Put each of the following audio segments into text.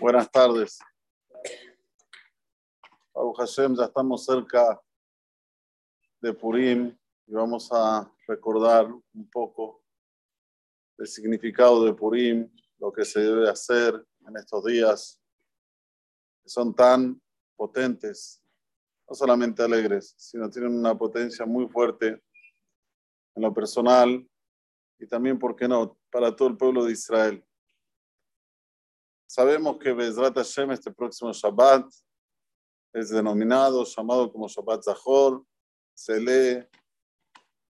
Buenas tardes. Baruch Hashem, ya estamos cerca de Purim y vamos a recordar un poco el significado de Purim, lo que se debe hacer en estos días que son tan potentes, no solamente alegres, sino tienen una potencia muy fuerte en lo personal y también, ¿por qué no?, para todo el pueblo de Israel. Sabemos que Bezrat Hashem este próximo Shabbat es denominado, llamado como Shabbat Zahor, se lee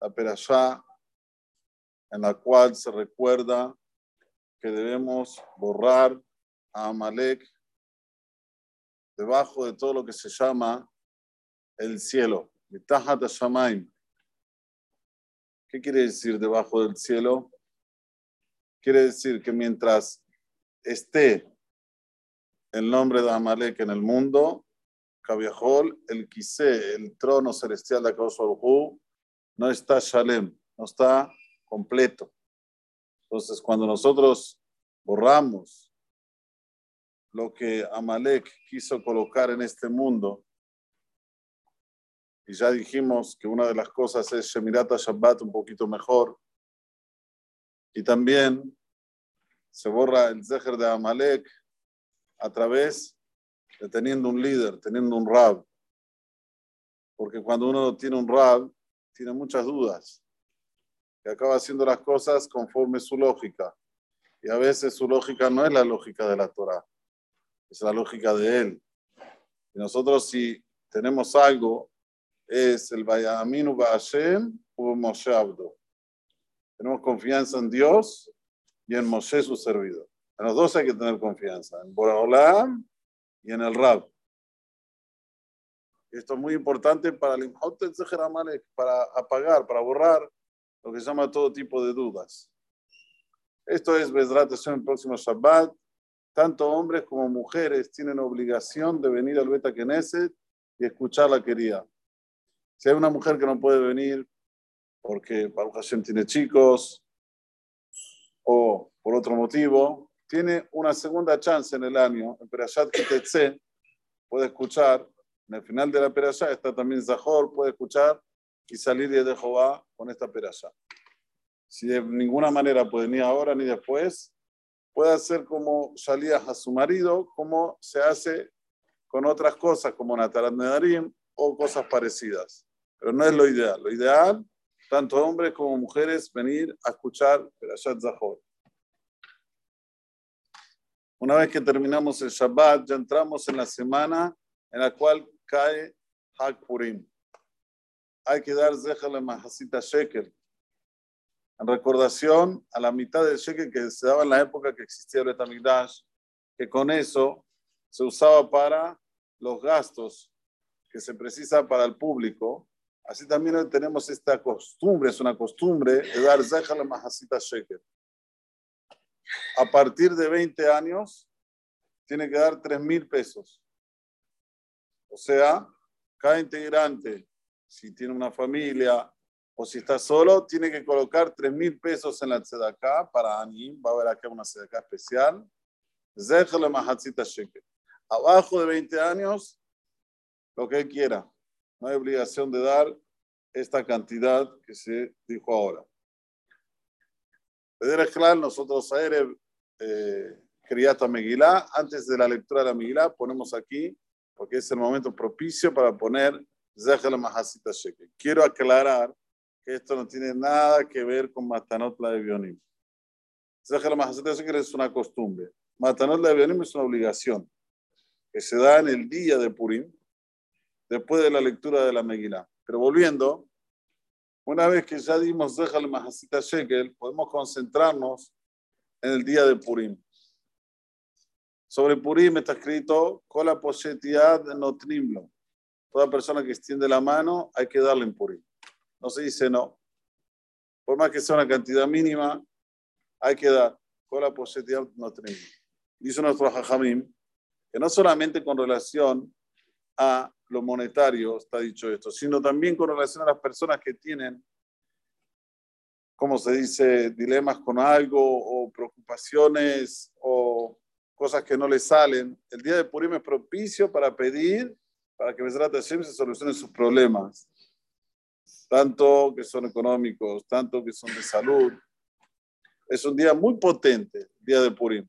la Perashá, en la cual se recuerda que debemos borrar a Amalek debajo de todo lo que se llama el cielo, ¿Qué quiere decir debajo del cielo? Quiere decir que mientras esté el nombre de Amalek en el mundo, Kaviahol, el Kisé, el trono celestial de Akadosh no está Shalem, no está completo. Entonces, cuando nosotros borramos lo que Amalek quiso colocar en este mundo, y ya dijimos que una de las cosas es Shemirata Shabbat un poquito mejor, y también se borra el Zeher de Amalek a través de teniendo un líder, teniendo un Rab. Porque cuando uno tiene un Rab, tiene muchas dudas. Y acaba haciendo las cosas conforme su lógica. Y a veces su lógica no es la lógica de la Torah, es la lógica de él. Y nosotros si tenemos algo, es el Bayaminu Ba'ashem o Moshe. Tenemos confianza en Dios y en Moshe su servidor. En los dos hay que tener confianza, en Boraholam y en el Rab. Esto es muy importante para el para apagar, para borrar lo que se llama todo tipo de dudas. Esto es Bezrat en el próximo Shabbat. Tanto hombres como mujeres tienen obligación de venir al Beta Knesset y escuchar la querida. Si hay una mujer que no puede venir porque Baruch Hashem tiene chicos o por otro motivo, tiene una segunda chance en el año, en Perashat Kitetse, puede escuchar, en el final de la Perashat está también Zahor, puede escuchar y salir de Jehová con esta Perashat. Si de ninguna manera puede ni ahora ni después, puede hacer como salía a su marido, como se hace con otras cosas como Natarat Nedarim o cosas parecidas. Pero no es lo ideal. Lo ideal, tanto hombres como mujeres, venir a escuchar Perashat Zahor. Una vez que terminamos el Shabbat, ya entramos en la semana en la cual cae Hag Purim. Hay que dar Zéjale Mahasita Shekel. En recordación a la mitad del Shekel que se daba en la época que existía el Betamigdash, que con eso se usaba para los gastos que se precisa para el público. Así también tenemos esta costumbre, es una costumbre de dar Zéjale Mahasita Shekel a partir de 20 años, tiene que dar 3 mil pesos. O sea, cada integrante, si tiene una familia o si está solo, tiene que colocar 3 mil pesos en la tzedaká para Anim. Va a haber acá una tzedaká especial. Abajo de 20 años, lo que él quiera. No hay obligación de dar esta cantidad que se dijo ahora. Claro, nosotros ayer eh, Megilá, antes de la lectura de la Megilá, ponemos aquí, porque es el momento propicio para poner Zehel Mahasita Shekel. Quiero aclarar que esto no tiene nada que ver con Matanot la de Bionim. Zehel Mahasita Shekel es una costumbre. Matanot la de Bionim es una obligación que se da en el día de Purim, después de la lectura de la Megilá. Pero volviendo, una vez que ya dimos Zehal Mahasita Shekel, podemos concentrarnos en el día de Purim. Sobre Purim está escrito, Kola no Notrimlo. Toda persona que extiende la mano hay que darle en Purim. No se dice no. Por más que sea una cantidad mínima, hay que dar. Kola no Notrimlo. Dice nuestro Jajamim que no solamente con relación a lo monetario está dicho esto, sino también con relación a las personas que tienen ¿cómo se dice?, dilemas con algo o preocupaciones o cosas que no le salen. El día de Purim es propicio para pedir, para que Besrat Hashem se solucione sus problemas, tanto que son económicos, tanto que son de salud. Es un día muy potente, el día de Purim.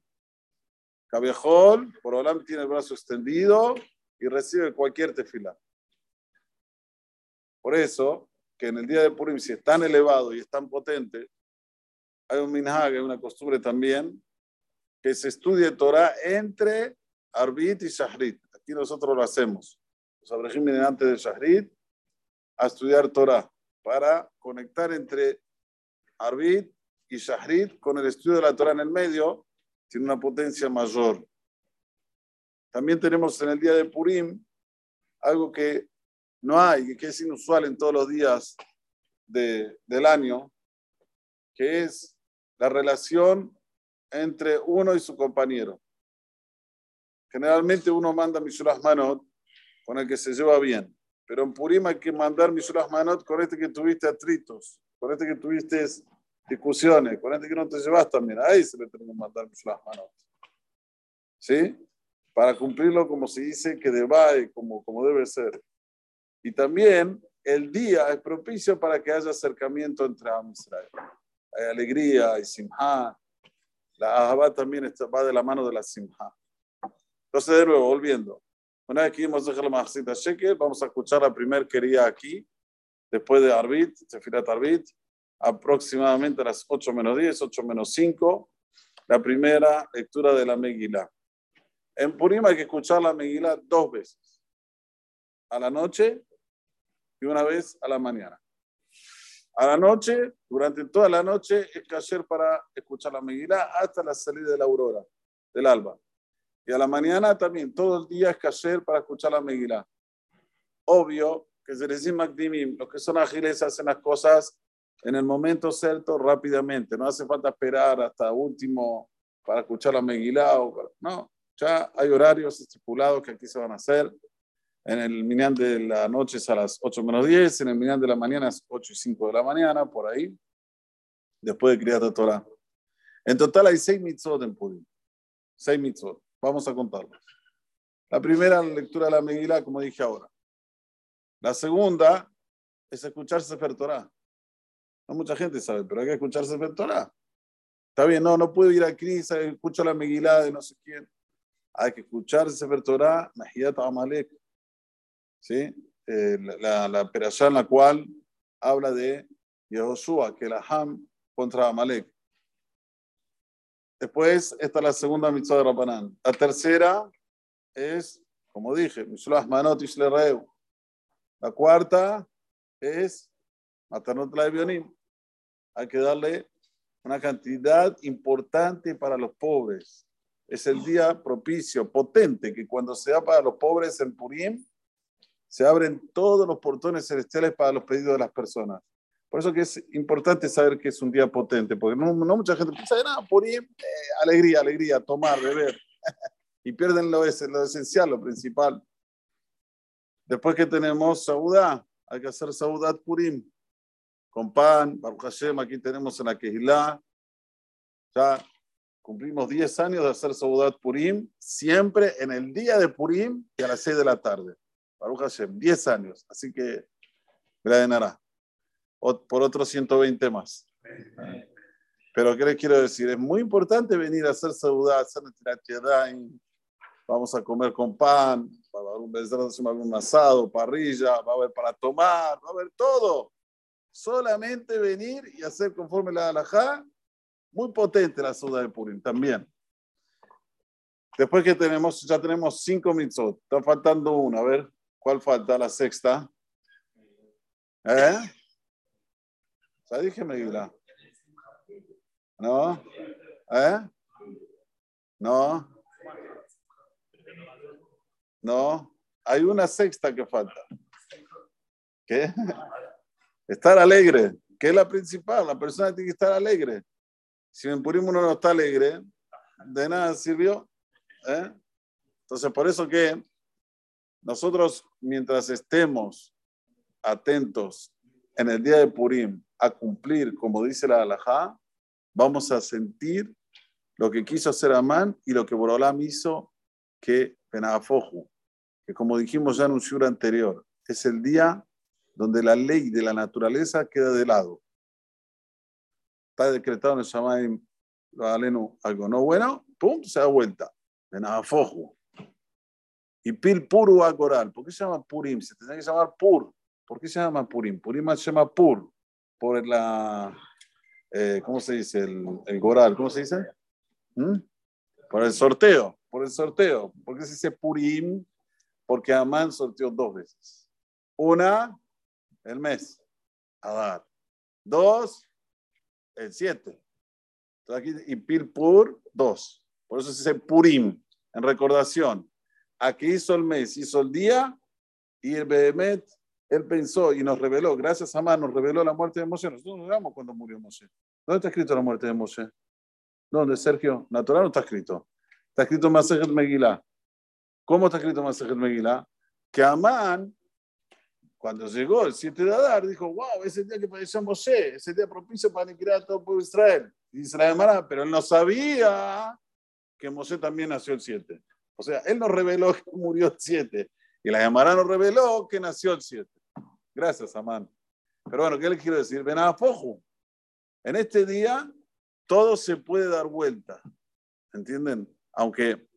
Cabejol, por Olam, tiene el brazo extendido y recibe cualquier tefila. Por eso, que en el día de Purim, si es tan elevado y es tan potente, hay un minhag, hay una costumbre también, que se estudie Torah entre Arbit y Shahrit. Aquí nosotros lo hacemos. Los abrejim antes de Shahrit a estudiar Torah para conectar entre Arbit y Shahrit con el estudio de la Torah en el medio, tiene una potencia mayor. También tenemos en el día de Purim algo que no hay, que es inusual en todos los días del año, que es la relación entre uno y su compañero. Generalmente uno manda Misulah Manot con el que se lleva bien, pero en Purim hay que mandar Misulah Manot con este que tuviste atritos, con este que tuviste discusiones, con este que no te llevas también. Ahí se le tiene que mandar Misulah Manot. ¿Sí? Para cumplirlo como se dice que deba, como, como debe ser. Y también el día es propicio para que haya acercamiento entre Am Israel. Hay alegría, hay simha. La Ahabá también va de la mano de la simha. Entonces, de nuevo, volviendo. Una vez que vimos la Mahasita Shekel, vamos a escuchar la primera quería aquí, después de Arbit, Sefirat Arbit, aproximadamente a las 8 menos 10, 8 menos 5, la primera lectura de la Megilá. En Purim hay que escuchar la Megilá dos veces, a la noche y una vez a la mañana. A la noche, durante toda la noche, es cayer para escuchar la Megilá hasta la salida de la aurora, del alba. Y a la mañana también, todo el día es cayer para escuchar la Megilá. Obvio que se les dice los que son ágiles hacen las cosas en el momento cierto rápidamente. No hace falta esperar hasta último para escuchar la Megilá. O no, ya hay horarios estipulados que aquí se van a hacer. En el Minyan de la noche es a las 8 menos 10, en el Minyan de la mañana es 8 y 5 de la mañana, por ahí, después de Kriyat Torah. En total hay 6 mitzvot en Purim. 6 mitzvot. Vamos a contarlos. La primera, la lectura de la Megillah, como dije ahora. La segunda es escuchar Sefer Torah. No mucha gente sabe, pero hay que escuchar Sefer Torah. Está bien, no, no puedo ir a Cris, escucho la Megillah de no sé quién. Hay que escuchar Sefer Torah, Mahiyat Amalek. ¿sí? Eh, la, la en la cual habla de Yehoshua, que la Ham contra Amalek. Después está la segunda mitzvah de Rabanán. La tercera es, como dije, Mishloach Manot Reu. La cuarta es Matanot la Bionim. Hay que darle una cantidad importante para los pobres. Es el día propicio, potente, que cuando se da para los pobres en Purim, se abren todos los portones celestiales para los pedidos de las personas. Por eso que es importante saber que es un día potente, porque no, mucha gente piensa, nada, por ahí, eh, alegría, alegría, tomar, beber, y pierden lo, lo esencial, lo principal. Después que tenemos Saudá, hay que hacer Saudat Purim, con pan, Baruch Hashem, aquí tenemos en la Kehilá, ya cumplimos 10 años de hacer Saudat Purim, siempre en el día de Purim y a las 6 de la tarde. Baruch Hashem, 10 años. Así que, Nara, por otros 120 más. Pero, ¿qué les quiero decir? Es muy importante venir a hacer saudá, hacer Vamos a comer con pan, va a haber un asado, parrilla, va a haber para tomar, va a haber todo. Solamente venir y hacer conforme la halajá, muy potente la saudá de Purim también. Después que tenemos, ya tenemos cinco mitzvot, está faltando una, a ver. ¿Cuál falta? La sexta. ¿Eh? Ya dije Megilá. ¿No? ¿Eh? ¿No? No. Hay una sexta que falta. ¿Qué? Estar alegre. ¿Qué es la principal? La persona tiene que estar alegre. Si en Purim uno no está alegre, de nada sirvió. ¿Eh? Entonces, por eso que nosotros, mientras estemos atentos en el día de Purim a cumplir, como dice la halajá, vamos a sentir lo que quiso hacer Amán y lo que Borolam hizo que Penafoju, que como dijimos ya en un shur anterior, es el día donde la ley de la naturaleza queda de lado. Está decretado en el Shamaim, algo no bueno, pum, se da vuelta. Penafoju. Y Pil Puru a Coral. ¿Por qué se llama Purim? Se tendría que llamar Pur. ¿Por qué se llama Purim? Purim se llama Pur. Por la. Eh, ¿Cómo se dice? El, el Goral. ¿Cómo se dice? ¿Mm? Por el sorteo. Por el sorteo. ¿Por qué se dice Purim? Porque Amán sorteó dos veces. Una, el mes. Adar. Dos, el siete. Entonces aquí, y Pil Pur, dos. Por eso se dice Purim, en recordación. Aquí hizo el mes, hizo el día, y el Behemet, él pensó y nos reveló, gracias a Amán, nos reveló la muerte de Moshe. Nosotros no sabemos cuándo murió Moshe. ¿Dónde está escrito la muerte de Moshe? ¿Dónde, Sergio? Natural no está escrito. Está escrito Masejet Megilá. ¿Cómo está escrito Masejet Megilá? Que Amán, cuando llegó el 7 de Adar, dijo, wow, ese día que falleció Moshe, ese día propicio para aniquilar a todo el pueblo de Israel. Y la Gemara, pero él no sabía que Moshe también nació el 7. O sea, él nos reveló que murió el 7 y la Gemara nos reveló que nació el 7. Gracias, Amán. Pero bueno, ¿qué le quiero decir? Ven a Fojo. En este día todo se puede dar vuelta. ¿Entienden? Aunque,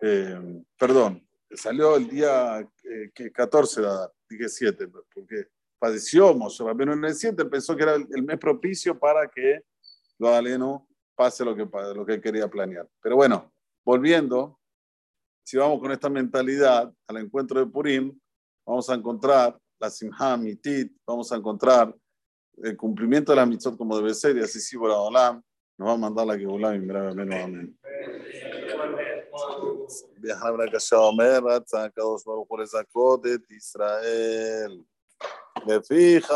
eh, perdón, salió el día eh, 14 de Adar, dije 7, porque padeció Moshe pero en el 7 pensó que era el, mes propicio para que lo aleno pase lo que, lo que quería planear. Pero bueno, volviendo, si vamos con esta mentalidad al encuentro de Purim, vamos a encontrar la Simha Mitit, vamos a encontrar el cumplimiento de la mitzvot como debe ser, y así sí, Olam nos va a mandar la que Olam y amén, amén. בהכנה ונגשה אומר, רצה הקדוש ברוך הוא לזכות את ישראל. לפיך